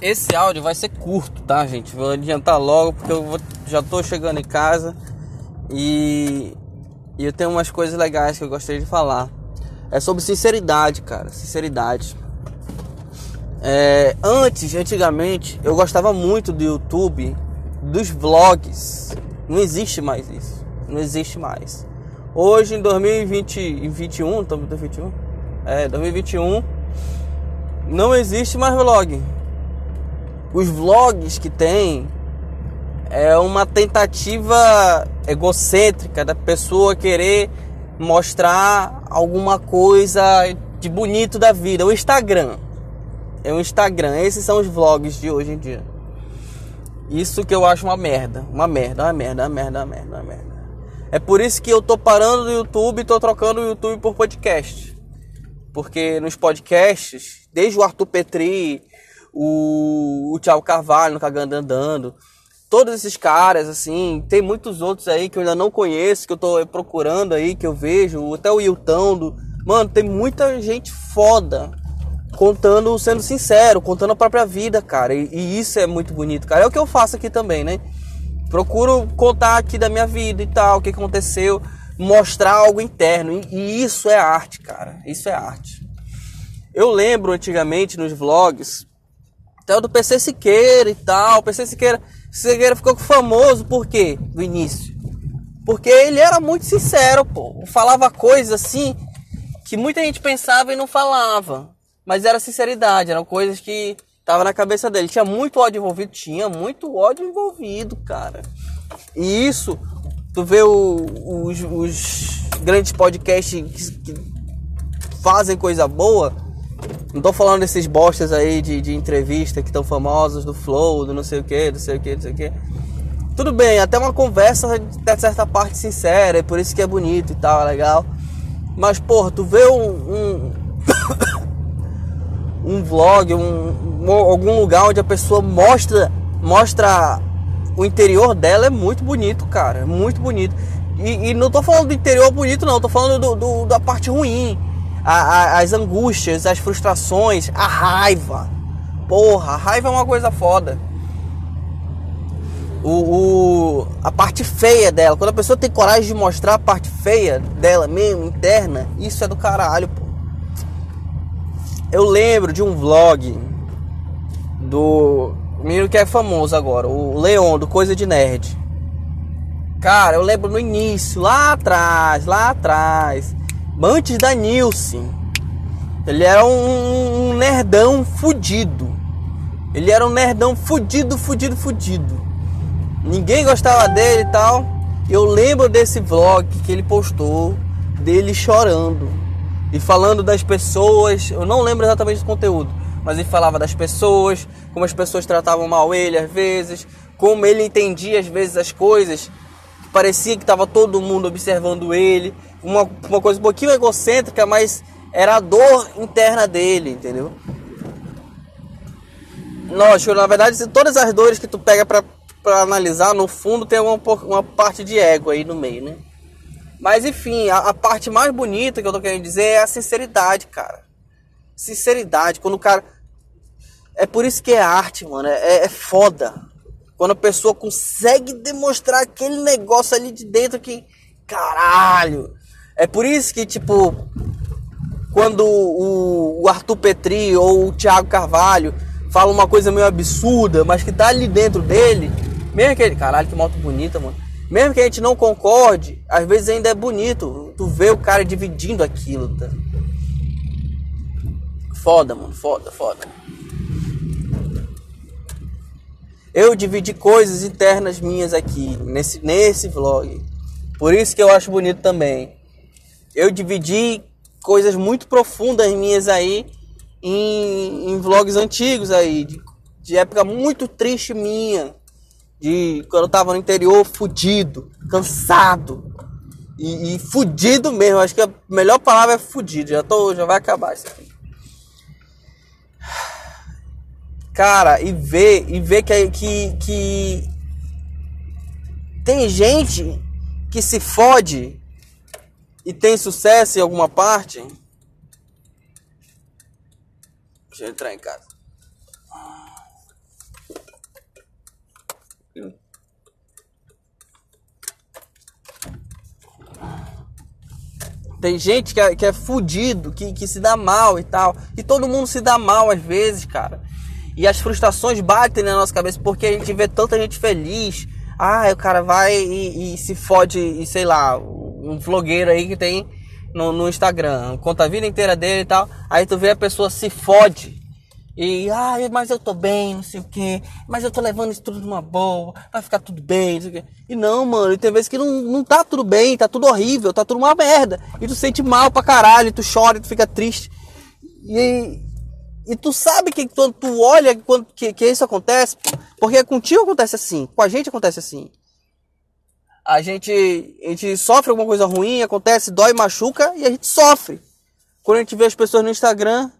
esse áudio vai ser curto, tá, gente? Vou adiantar logo porque eu vou, já tô chegando em casa e, e eu tenho umas coisas legais que eu gostaria de falar. É sobre sinceridade, cara. Sinceridade. É, antes, antigamente, eu gostava muito do YouTube, dos vlogs. Não existe mais isso. Não existe mais. Hoje, em 2021, estamos em 2021? É, 2021, não existe mais vlog os vlogs que tem é uma tentativa egocêntrica da pessoa querer mostrar alguma coisa de bonito da vida. O Instagram. É o Instagram. Esses são os vlogs de hoje em dia. Isso que eu acho uma merda. Uma merda, uma merda, uma merda, uma merda, uma merda. É por isso que eu tô parando do YouTube e tô trocando o YouTube por podcast. Porque nos podcasts, desde o Arthur Petri, o, o Thiago Carvalho no Cagando Andando. Todos esses caras, assim, tem muitos outros aí que eu ainda não conheço, que eu tô procurando aí, que eu vejo, até o Hilton do. Mano, tem muita gente foda contando, sendo sincero, contando a própria vida, cara. E, e, isso é muito bonito, cara. É o que eu faço aqui também, né? Procuro contar aqui da minha vida e tal, o que aconteceu, mostrar algo interno. E, e isso é arte, cara. Isso é arte. Eu lembro antigamente nos vlogs, até o do PC Siqueira e tal. O PC Siqueira, Siqueira ficou famoso por quê? No início. Porque ele era muito sincero, pô. Falava coisas assim que muita gente pensava e não falava. Mas era sinceridade, eram coisas que tava na cabeça dele. Tinha muito ódio envolvido, tinha muito ódio envolvido, cara. E isso, tu vê o, os, os, grandes podcasts que, que fazem coisa boa, não tô falando desses bostas aí de, de entrevista que estão famosos do Flow, do não sei o que, do sei o que, não sei o que. Tudo bem, até uma conversa até certa parte sincera, é por isso que é bonito e tal, é legal. Mas, porra, tu vê um. um, um vlog, um, um, algum lugar onde a pessoa mostra, mostra o interior dela é muito bonito, cara. É muito bonito. E, e, não tô falando do interior bonito, não, tô falando do, do, da parte ruim a, a, as angústias, as frustrações, a raiva. Porra, a raiva é uma coisa foda. O, o, a parte feia dela, quando a pessoa tem coragem de mostrar a parte feia dela mesmo, interna, isso é do caralho, pô. Eu lembro de um vlog do menino que é famoso agora, o Leon, do Coisa de Nerd. Cara, eu lembro no início, lá atrás, lá atrás, antes da Nilce. Ele era um, um nerdão fudido. Ele era um nerdão fudido, fudido, fudido. Ninguém gostava dele e tal. Eu lembro desse vlog que ele postou dele chorando e falando das pessoas. Eu não lembro exatamente do conteúdo, mas ele falava das pessoas, como as pessoas tratavam mal ele às vezes, como ele entendia às vezes as coisas. Parecia que estava todo mundo observando ele uma, uma coisa um pouquinho egocêntrica, mas era a dor interna dele, entendeu? Lógico, na verdade, todas as dores que tu pega pra analisar, no fundo tem uma, uma parte de ego aí no meio, né? Mas enfim, a, a parte mais bonita que eu tô querendo dizer é a sinceridade, cara. Sinceridade, quando o cara. É por isso que é arte, mano. É, é foda. Quando a pessoa consegue demonstrar aquele negócio ali de dentro que. Caralho! É por isso que, tipo, quando o, Arthur Petri ou o Thiago Carvalho fala uma coisa meio absurda, mas que tá ali dentro dele, mesmo que ele. Caralho, que moto bonita, mano. Mesmo que a gente não concorde, às vezes ainda é bonito. Tu vê o cara dividindo aquilo, tá? Foda, mano. Foda, foda. Eu dividi coisas internas minhas aqui, nesse, nesse vlog. Por isso que eu acho bonito também eu dividi coisas muito profundas minhas aí em, em vlogs antigos aí, de, de, época muito triste minha, de quando eu tava no interior fudido, cansado e, e fudido mesmo. Acho que a melhor palavra é fudido. Já tô, já vai acabar isso aqui. Cara, e ver, e ver que, que, que tem gente que se fode e tem sucesso em alguma parte? Deixa eu entrar em casa. Tem gente que é, que é fudido, que, que se dá mal e tal. E todo mundo se dá mal às vezes, cara. E as frustrações batem na nossa cabeça porque a gente vê tanta gente feliz. Ah, o cara vai e, e se fode, e sei lá, um vlogueiro aí que tem no, no Instagram, conta a vida inteira dele e tal. Aí tu vê a pessoa se fode. E, ah, mas eu tô bem, não sei o que, mas eu tô levando isso tudo numa boa, vai ficar tudo bem, não sei o que. E não, mano, e tem vezes que não, não tá tudo bem, tá tudo horrível, tá tudo uma merda. E tu sente mal pra caralho, tu chora, tu fica triste. E, e tu sabe que quando tu olha quando, que, que isso acontece, porque contigo acontece assim, com a gente acontece assim. A gente, a gente sofre alguma coisa ruim, acontece, dói, machuca e a gente sofre. Quando a gente vê as pessoas no Instagram,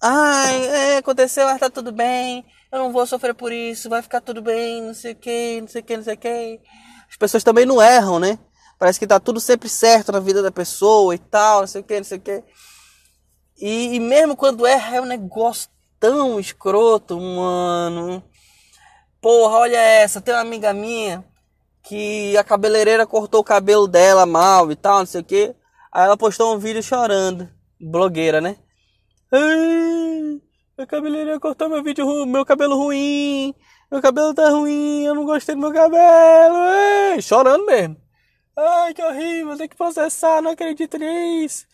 ai, é, aconteceu, mas tá tudo bem, eu não vou sofrer por isso, vai ficar tudo bem, não sei o que, não sei o que, não sei o que. As pessoas também não erram, né? Parece que tá tudo sempre certo na vida da pessoa e tal, não sei o que, não sei o que. E, e mesmo quando erra, é um negócio tão escroto, mano. Porra, olha essa. Tem uma amiga minha que a cabeleireira cortou o cabelo dela mal e tal, não sei o que. Aí ela postou um vídeo chorando. Blogueira, né? A cabeleireira cortou meu vídeo, meu cabelo ruim. Meu cabelo tá ruim, eu não gostei do meu cabelo. Chorando mesmo. Ai, que horrível, tem que processar, não acredito nisso.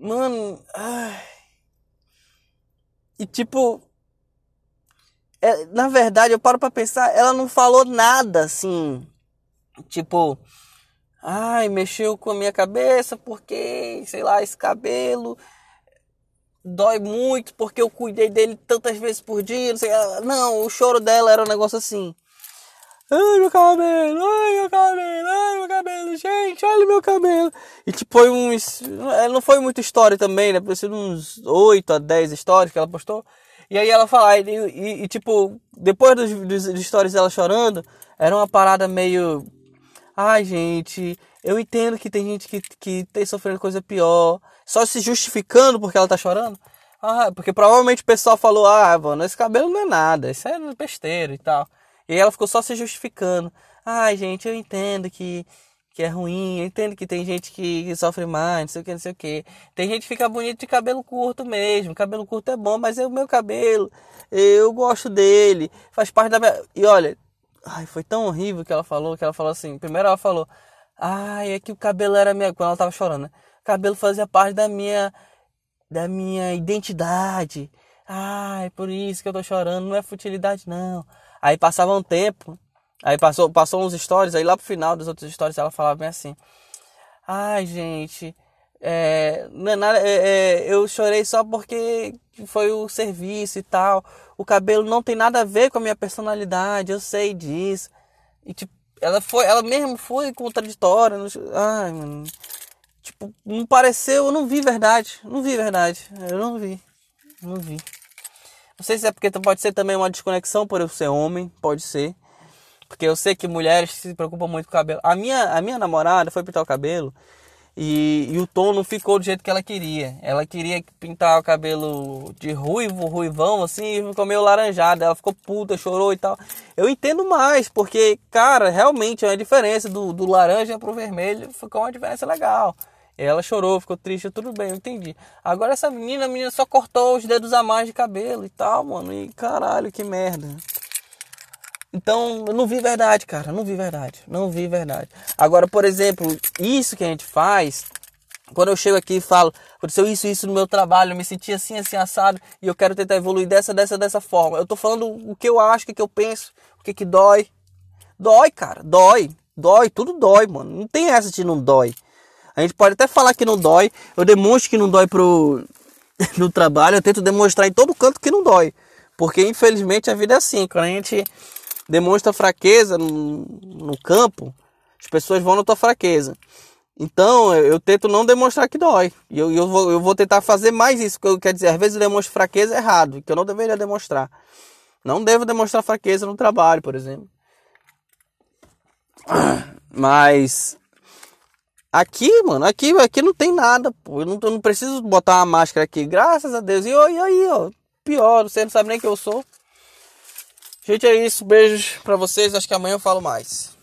Mano, ai. E tipo, é, na verdade, eu paro pra pensar, ela não falou nada assim. Tipo, ai, mexeu com a minha cabeça porque, sei lá, esse cabelo dói muito porque eu cuidei dele tantas vezes por dia. Não, sei, não o choro dela era um negócio assim. Ai, meu cabelo, ai, meu cabelo, ai, meu cabelo, gente, olha meu cabelo. E tipo, foi uns. É, não foi muita história também, né? Pareceu uns 8 a 10 histórias que ela postou. E aí ela fala, e, e, e tipo, depois dos, dos, dos stories dela chorando, era uma parada meio. Ai, gente, eu entendo que tem gente que, que tem sofrendo coisa pior, só se justificando porque ela tá chorando. Ah, porque provavelmente o pessoal falou, ah, mano, esse cabelo não é nada, isso é besteira e tal. E ela ficou só se justificando. Ai, gente, eu entendo que, que é ruim, eu entendo que tem gente que, que sofre mais, não sei o que, não sei o que. Tem gente que fica bonito de cabelo curto mesmo. Cabelo curto é bom, mas é o meu cabelo. Eu gosto dele. Faz parte da minha. E olha, ai, foi tão horrível que ela falou, que ela falou assim. Primeiro ela falou, ai, é que o cabelo era minha. Quando ela tava chorando, né? O cabelo fazia parte da minha. Da minha identidade. Ai, por isso que eu tô chorando. Não é futilidade, não. Aí passava um tempo, aí passou, passou uns stories, aí lá pro final dos outros stories ela falava bem assim: Ai, gente, é, não é nada, é, é, eu chorei só porque foi o serviço e tal. O cabelo não tem nada a ver com a minha personalidade, eu sei disso. E tipo, ela foi, ela mesmo foi contraditória. ai, mano. Tipo, não pareceu, eu não vi verdade. Não vi verdade. Eu não vi. Não vi. Não sei se é porque pode ser também uma desconexão por eu ser homem, pode ser. Porque eu sei que mulheres se preocupam muito com o cabelo. A minha, a minha namorada foi pintar o cabelo e, e, o tom não ficou do jeito que ela queria. Ela queria pintar o cabelo de ruivo, ruivão, assim, e ficou meio laranjado. Ela ficou puta, chorou e tal. Eu entendo mais, porque, cara, realmente é uma diferença do, do laranja pro vermelho. Ficou uma diferença legal. Ela chorou, ficou triste, tudo bem, eu entendi. Agora essa menina, a menina só cortou os dedos a mais de cabelo e tal, mano. E caralho, que merda. Então, eu não vi verdade, cara. Não vi verdade. Não vi verdade. Agora, por exemplo, isso que a gente faz, quando eu chego aqui e falo, aconteceu isso isso no meu trabalho, eu me senti assim, assim, assado, e eu quero tentar evoluir dessa, dessa, dessa forma. Eu tô falando o que eu acho, o que eu penso, o que que dói. Dói, cara, dói. Dói, tudo dói, mano. Não tem essa de não dói. A gente pode até falar que não dói. Eu demonstro que não dói pro no trabalho. Eu tento demonstrar em todo canto que não dói. Porque infelizmente a vida é assim. Quando a gente demonstra fraqueza no, no campo, as pessoas vão na tua fraqueza. Então eu, tento não demonstrar que dói. E eu, eu, vou, eu vou tentar fazer mais isso. Que quer dizer, às vezes eu demonstro fraqueza errado, que eu não deveria demonstrar. Não devo demonstrar fraqueza no trabalho, por exemplo. Mas Aqui, mano, aqui, aqui não tem nada, pô. Eu não, eu não preciso botar uma máscara aqui, graças a Deus. E aí, aí, ó, pior, você não sabe nem quem eu sou. Gente, é isso. Beijos pra vocês. Acho que amanhã eu falo mais.